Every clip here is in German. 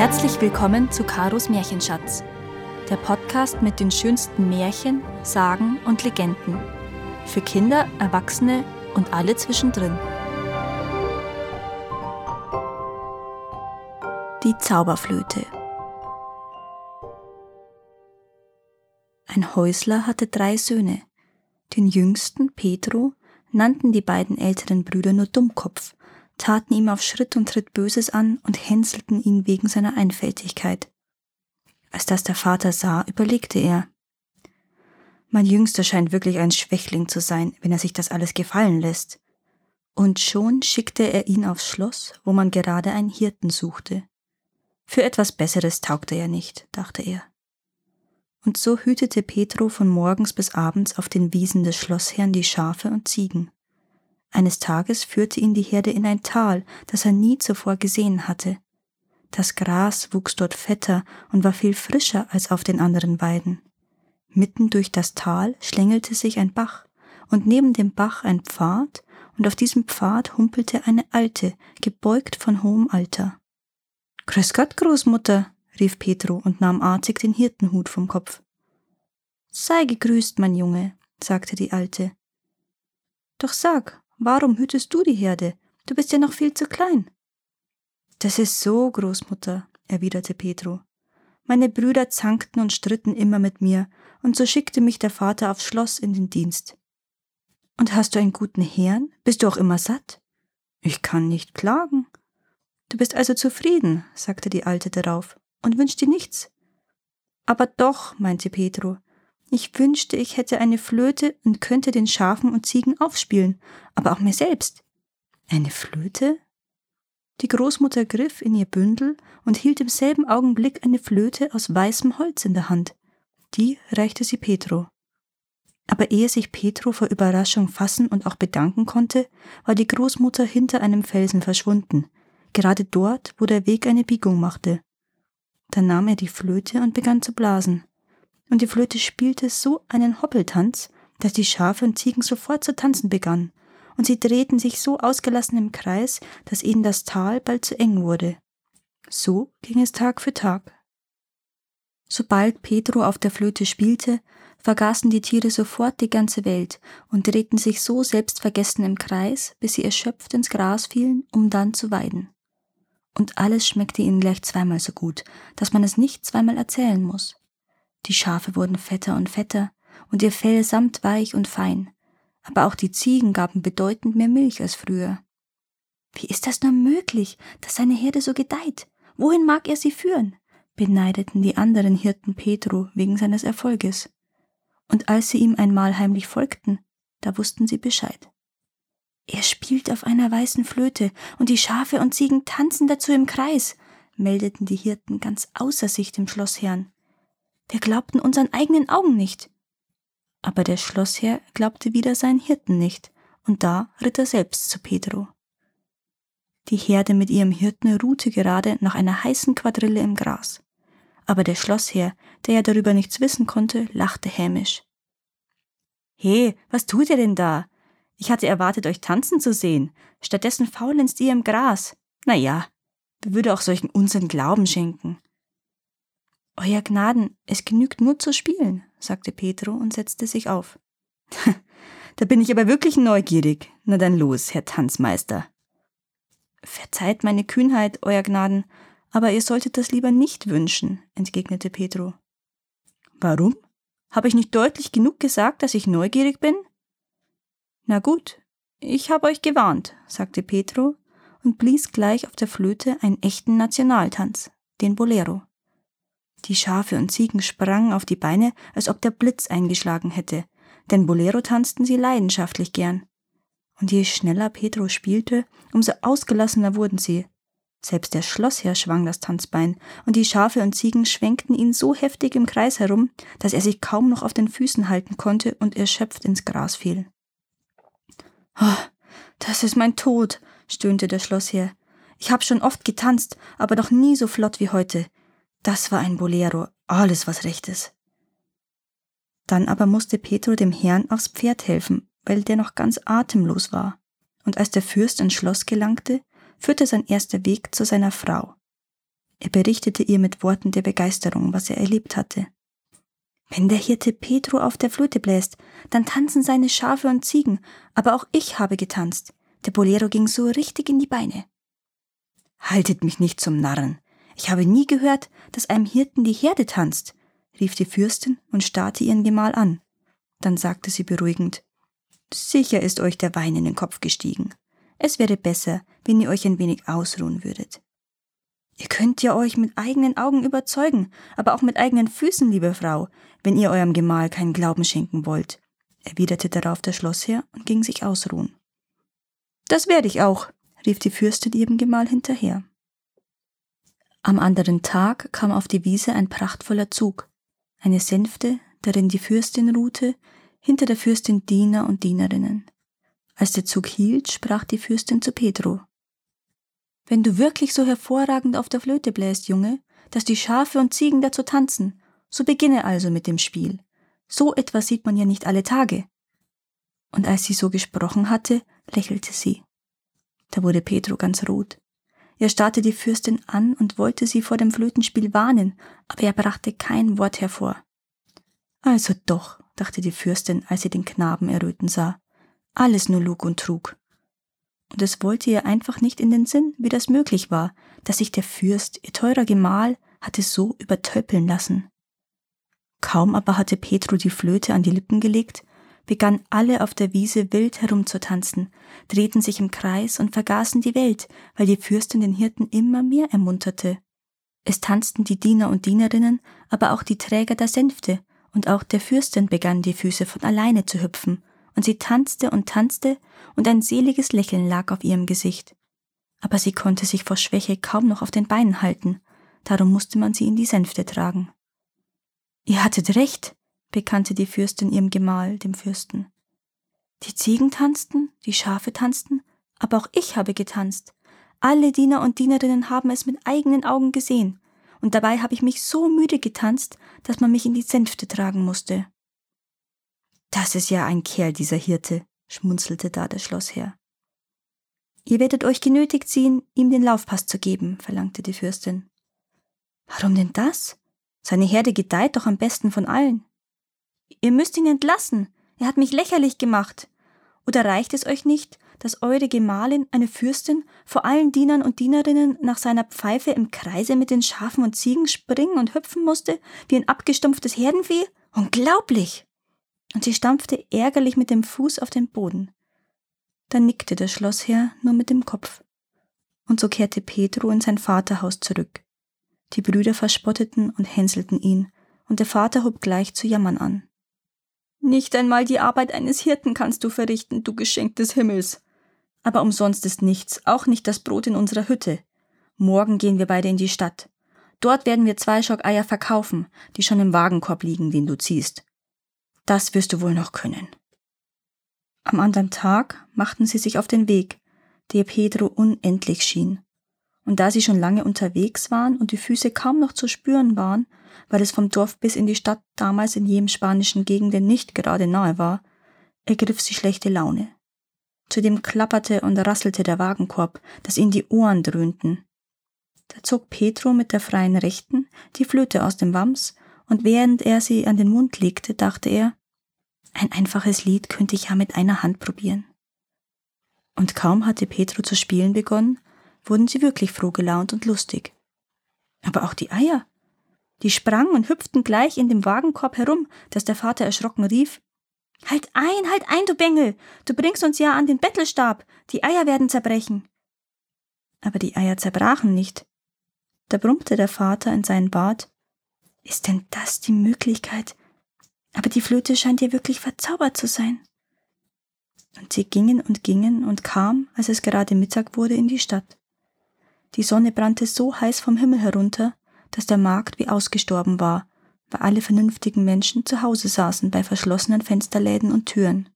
Herzlich willkommen zu Karos Märchenschatz, der Podcast mit den schönsten Märchen, Sagen und Legenden. Für Kinder, Erwachsene und alle zwischendrin. Die Zauberflöte. Ein Häusler hatte drei Söhne. Den jüngsten, Petro, nannten die beiden älteren Brüder nur Dummkopf, taten ihm auf Schritt und Tritt Böses an und hänselten ihn wegen seiner Einfältigkeit. Als das der Vater sah, überlegte er. Mein Jüngster scheint wirklich ein Schwächling zu sein, wenn er sich das alles gefallen lässt. Und schon schickte er ihn aufs Schloss, wo man gerade einen Hirten suchte. Für etwas Besseres taugte er nicht, dachte er. Und so hütete Petro von morgens bis abends auf den Wiesen des Schlossherrn die Schafe und Ziegen. Eines Tages führte ihn die Herde in ein Tal, das er nie zuvor gesehen hatte. Das Gras wuchs dort fetter und war viel frischer als auf den anderen Weiden. Mitten durch das Tal schlängelte sich ein Bach, und neben dem Bach ein Pfad, und auf diesem Pfad humpelte eine Alte, gebeugt von hohem Alter. Grüß Gott, Großmutter, rief Petro und nahm artig den Hirtenhut vom Kopf. Sei gegrüßt, mein Junge, sagte die Alte. Doch sag, warum hütest du die Herde? Du bist ja noch viel zu klein. Das ist so, Großmutter, erwiderte Petro. Meine Brüder zankten und stritten immer mit mir, und so schickte mich der Vater aufs Schloss in den Dienst. Und hast du einen guten Herrn? Bist du auch immer satt? Ich kann nicht klagen. Du bist also zufrieden, sagte die Alte darauf und wünscht dir nichts. Aber doch, meinte Petro, ich wünschte, ich hätte eine Flöte und könnte den Schafen und Ziegen aufspielen, aber auch mir selbst. Eine Flöte? Die Großmutter griff in ihr Bündel und hielt im selben Augenblick eine Flöte aus weißem Holz in der Hand. Die reichte sie Petro. Aber ehe sich Petro vor Überraschung fassen und auch bedanken konnte, war die Großmutter hinter einem Felsen verschwunden, gerade dort, wo der Weg eine Biegung machte. Dann nahm er die Flöte und begann zu blasen. Und die Flöte spielte so einen Hoppeltanz, dass die Schafe und Ziegen sofort zu tanzen begannen, und sie drehten sich so ausgelassen im Kreis, dass ihnen das Tal bald zu eng wurde. So ging es Tag für Tag. Sobald Pedro auf der Flöte spielte, vergaßen die Tiere sofort die ganze Welt und drehten sich so selbstvergessen im Kreis, bis sie erschöpft ins Gras fielen, um dann zu weiden und alles schmeckte ihnen gleich zweimal so gut, dass man es nicht zweimal erzählen muss. Die Schafe wurden fetter und fetter, und ihr Fell samtweich und fein, aber auch die Ziegen gaben bedeutend mehr Milch als früher. Wie ist das nur möglich, dass seine Herde so gedeiht? Wohin mag er sie führen? beneideten die anderen Hirten Petro wegen seines Erfolges. Und als sie ihm einmal heimlich folgten, da wussten sie Bescheid. Er spielt auf einer weißen Flöte, und die Schafe und Ziegen tanzen dazu im Kreis, meldeten die Hirten ganz außer sich dem Schlossherrn. Wir glaubten unseren eigenen Augen nicht. Aber der Schlossherr glaubte wieder seinen Hirten nicht, und da ritt er selbst zu Pedro. Die Herde mit ihrem Hirten ruhte gerade nach einer heißen Quadrille im Gras. Aber der Schlossherr, der ja darüber nichts wissen konnte, lachte hämisch. He, was tut ihr denn da? Ich hatte erwartet, euch tanzen zu sehen. Stattdessen faulenzt ihr im Gras. Na ja, wer würde auch solchen Unsinn Glauben schenken? Euer Gnaden, es genügt nur zu spielen, sagte Petro und setzte sich auf. da bin ich aber wirklich neugierig. Na dann los, Herr Tanzmeister. Verzeiht meine Kühnheit, Euer Gnaden, aber ihr solltet das lieber nicht wünschen, entgegnete Petro. Warum? Habe ich nicht deutlich genug gesagt, dass ich neugierig bin? Na gut, ich habe euch gewarnt, sagte Petro und blies gleich auf der Flöte einen echten Nationaltanz, den Bolero. Die Schafe und Ziegen sprangen auf die Beine, als ob der Blitz eingeschlagen hätte, denn Bolero tanzten sie leidenschaftlich gern. Und je schneller Petro spielte, umso ausgelassener wurden sie. Selbst der Schlossherr schwang das Tanzbein, und die Schafe und Ziegen schwenkten ihn so heftig im Kreis herum, dass er sich kaum noch auf den Füßen halten konnte und erschöpft ins Gras fiel. Oh, das ist mein Tod, stöhnte der Schlossherr. Ich hab schon oft getanzt, aber noch nie so flott wie heute. Das war ein Bolero, alles was recht ist. Dann aber musste Petro dem Herrn aufs Pferd helfen, weil der noch ganz atemlos war. Und als der Fürst ins Schloss gelangte, führte sein erster Weg zu seiner Frau. Er berichtete ihr mit Worten der Begeisterung, was er erlebt hatte. Wenn der Hirte Petro auf der Flöte bläst, dann tanzen seine Schafe und Ziegen, aber auch ich habe getanzt. Der Bolero ging so richtig in die Beine. Haltet mich nicht zum Narren. Ich habe nie gehört, dass einem Hirten die Herde tanzt, rief die Fürstin und starrte ihren Gemahl an. Dann sagte sie beruhigend, Sicher ist euch der Wein in den Kopf gestiegen. Es wäre besser, wenn ihr euch ein wenig ausruhen würdet. Ihr könnt ja euch mit eigenen Augen überzeugen, aber auch mit eigenen Füßen, liebe Frau, wenn ihr eurem Gemahl keinen Glauben schenken wollt, erwiderte darauf der Schlossherr und ging sich ausruhen. Das werde ich auch, rief die Fürstin ihrem Gemahl hinterher. Am anderen Tag kam auf die Wiese ein prachtvoller Zug, eine Sänfte, darin die Fürstin ruhte, hinter der Fürstin Diener und Dienerinnen. Als der Zug hielt, sprach die Fürstin zu Pedro. Wenn du wirklich so hervorragend auf der Flöte bläst, Junge, dass die Schafe und Ziegen dazu tanzen, so beginne also mit dem Spiel. So etwas sieht man ja nicht alle Tage. Und als sie so gesprochen hatte, lächelte sie. Da wurde Pedro ganz rot. Er starrte die Fürstin an und wollte sie vor dem Flötenspiel warnen, aber er brachte kein Wort hervor. Also doch, dachte die Fürstin, als sie den Knaben erröten sah. Alles nur Lug und Trug und es wollte ihr einfach nicht in den Sinn, wie das möglich war, dass sich der Fürst, ihr teurer Gemahl, hatte so übertöpeln lassen. Kaum aber hatte Petro die Flöte an die Lippen gelegt, begannen alle auf der Wiese wild herumzutanzen, drehten sich im Kreis und vergaßen die Welt, weil die Fürstin den Hirten immer mehr ermunterte. Es tanzten die Diener und Dienerinnen, aber auch die Träger der Sänfte, und auch der Fürstin begannen die Füße von alleine zu hüpfen, und sie tanzte und tanzte, und ein seliges Lächeln lag auf ihrem Gesicht. Aber sie konnte sich vor Schwäche kaum noch auf den Beinen halten, darum musste man sie in die Sänfte tragen. Ihr hattet recht, bekannte die Fürstin ihrem Gemahl, dem Fürsten. Die Ziegen tanzten, die Schafe tanzten, aber auch ich habe getanzt. Alle Diener und Dienerinnen haben es mit eigenen Augen gesehen, und dabei habe ich mich so müde getanzt, dass man mich in die Sänfte tragen musste. Das ist ja ein Kerl, dieser Hirte, schmunzelte da der Schlossherr. Ihr werdet euch genötigt sehen, ihm den Laufpass zu geben, verlangte die Fürstin. Warum denn das? Seine Herde gedeiht doch am besten von allen. Ihr müsst ihn entlassen. Er hat mich lächerlich gemacht. Oder reicht es euch nicht, dass eure Gemahlin, eine Fürstin, vor allen Dienern und Dienerinnen nach seiner Pfeife im Kreise mit den Schafen und Ziegen springen und hüpfen musste, wie ein abgestumpftes Herdenvieh? Unglaublich! und sie stampfte ärgerlich mit dem Fuß auf den Boden. Dann nickte der Schlossherr nur mit dem Kopf. Und so kehrte Pedro in sein Vaterhaus zurück. Die Brüder verspotteten und hänselten ihn, und der Vater hob gleich zu jammern an. Nicht einmal die Arbeit eines Hirten kannst du verrichten, du Geschenk des Himmels. Aber umsonst ist nichts, auch nicht das Brot in unserer Hütte. Morgen gehen wir beide in die Stadt. Dort werden wir zwei Schock Eier verkaufen, die schon im Wagenkorb liegen, den du ziehst. Das wirst du wohl noch können. Am anderen Tag machten sie sich auf den Weg, der Pedro unendlich schien. Und da sie schon lange unterwegs waren und die Füße kaum noch zu spüren waren, weil es vom Dorf bis in die Stadt damals in jedem spanischen Gegenden nicht gerade nahe war, ergriff sie schlechte Laune. Zudem klapperte und rasselte der Wagenkorb, dass ihnen die Ohren dröhnten. Da zog Pedro mit der freien Rechten die Flöte aus dem Wams, und während er sie an den Mund legte, dachte er, ein einfaches Lied könnte ich ja mit einer Hand probieren. Und kaum hatte Petro zu spielen begonnen, wurden sie wirklich froh gelaunt und lustig. Aber auch die Eier. Die sprangen und hüpften gleich in dem Wagenkorb herum, dass der Vater erschrocken rief Halt ein, halt ein, du Bengel. Du bringst uns ja an den Bettelstab. Die Eier werden zerbrechen. Aber die Eier zerbrachen nicht. Da brummte der Vater in seinen Bart Ist denn das die Möglichkeit, aber die Flöte scheint ihr wirklich verzaubert zu sein. Und sie gingen und gingen und kamen, als es gerade Mittag wurde, in die Stadt. Die Sonne brannte so heiß vom Himmel herunter, dass der Markt wie ausgestorben war, weil alle vernünftigen Menschen zu Hause saßen bei verschlossenen Fensterläden und Türen.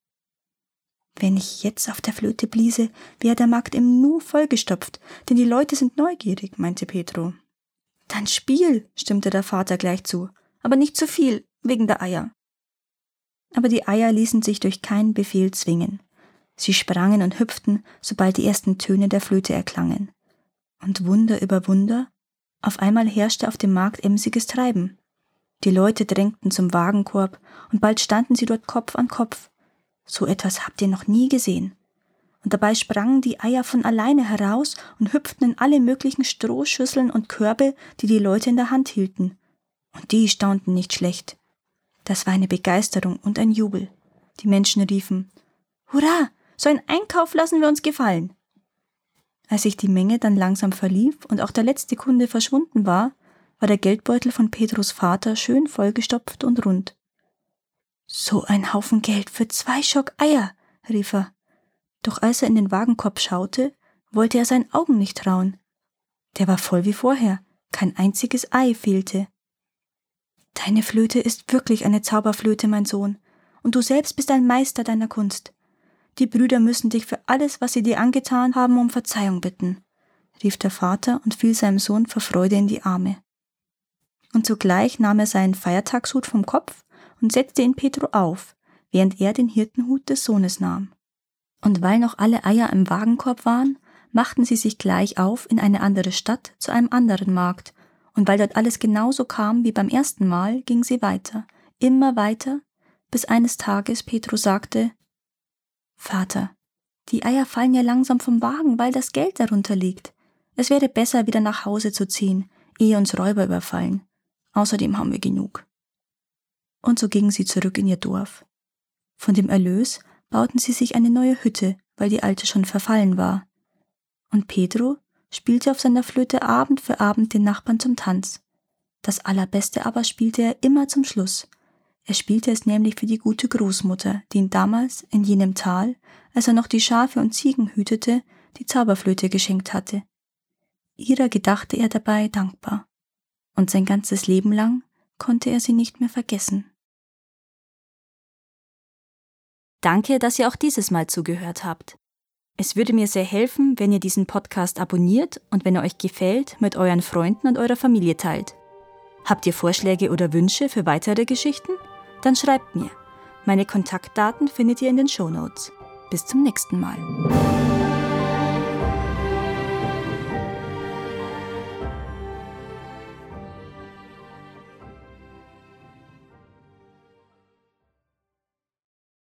Wenn ich jetzt auf der Flöte bliese, wäre der Markt im Nu vollgestopft, denn die Leute sind neugierig, meinte Petro. Dann spiel, stimmte der Vater gleich zu, aber nicht zu viel, wegen der Eier aber die Eier ließen sich durch keinen Befehl zwingen. Sie sprangen und hüpften, sobald die ersten Töne der Flöte erklangen. Und Wunder über Wunder, Auf einmal herrschte auf dem Markt emsiges Treiben. Die Leute drängten zum Wagenkorb, und bald standen sie dort Kopf an Kopf. So etwas habt ihr noch nie gesehen. Und dabei sprangen die Eier von alleine heraus und hüpften in alle möglichen Strohschüsseln und Körbe, die die Leute in der Hand hielten. Und die staunten nicht schlecht. Das war eine Begeisterung und ein Jubel. Die Menschen riefen Hurra, so ein Einkauf lassen wir uns gefallen. Als sich die Menge dann langsam verlief und auch der letzte Kunde verschwunden war, war der Geldbeutel von Pedros Vater schön vollgestopft und rund. So ein Haufen Geld für zwei Schock Eier, rief er. Doch als er in den Wagenkorb schaute, wollte er seinen Augen nicht trauen. Der war voll wie vorher, kein einziges Ei fehlte. Deine Flöte ist wirklich eine Zauberflöte, mein Sohn, und du selbst bist ein Meister deiner Kunst. Die Brüder müssen dich für alles, was sie dir angetan haben, um Verzeihung bitten, rief der Vater und fiel seinem Sohn vor Freude in die Arme. Und zugleich nahm er seinen Feiertagshut vom Kopf und setzte ihn Petro auf, während er den Hirtenhut des Sohnes nahm. Und weil noch alle Eier im Wagenkorb waren, machten sie sich gleich auf in eine andere Stadt zu einem anderen Markt, und weil dort alles genauso kam wie beim ersten Mal, ging sie weiter, immer weiter, bis eines Tages Petro sagte Vater, die Eier fallen ja langsam vom Wagen, weil das Geld darunter liegt. Es wäre besser, wieder nach Hause zu ziehen, ehe uns Räuber überfallen. Außerdem haben wir genug. Und so gingen sie zurück in ihr Dorf. Von dem Erlös bauten sie sich eine neue Hütte, weil die alte schon verfallen war. Und Pedro spielte auf seiner Flöte Abend für Abend den Nachbarn zum Tanz. Das Allerbeste aber spielte er immer zum Schluss, er spielte es nämlich für die gute Großmutter, die ihn damals in jenem Tal, als er noch die Schafe und Ziegen hütete, die Zauberflöte geschenkt hatte. Ihrer gedachte er dabei dankbar, und sein ganzes Leben lang konnte er sie nicht mehr vergessen. Danke, dass ihr auch dieses Mal zugehört habt. Es würde mir sehr helfen, wenn ihr diesen Podcast abonniert und wenn er euch gefällt, mit euren Freunden und eurer Familie teilt. Habt ihr Vorschläge oder Wünsche für weitere Geschichten? Dann schreibt mir. Meine Kontaktdaten findet ihr in den Show Notes. Bis zum nächsten Mal.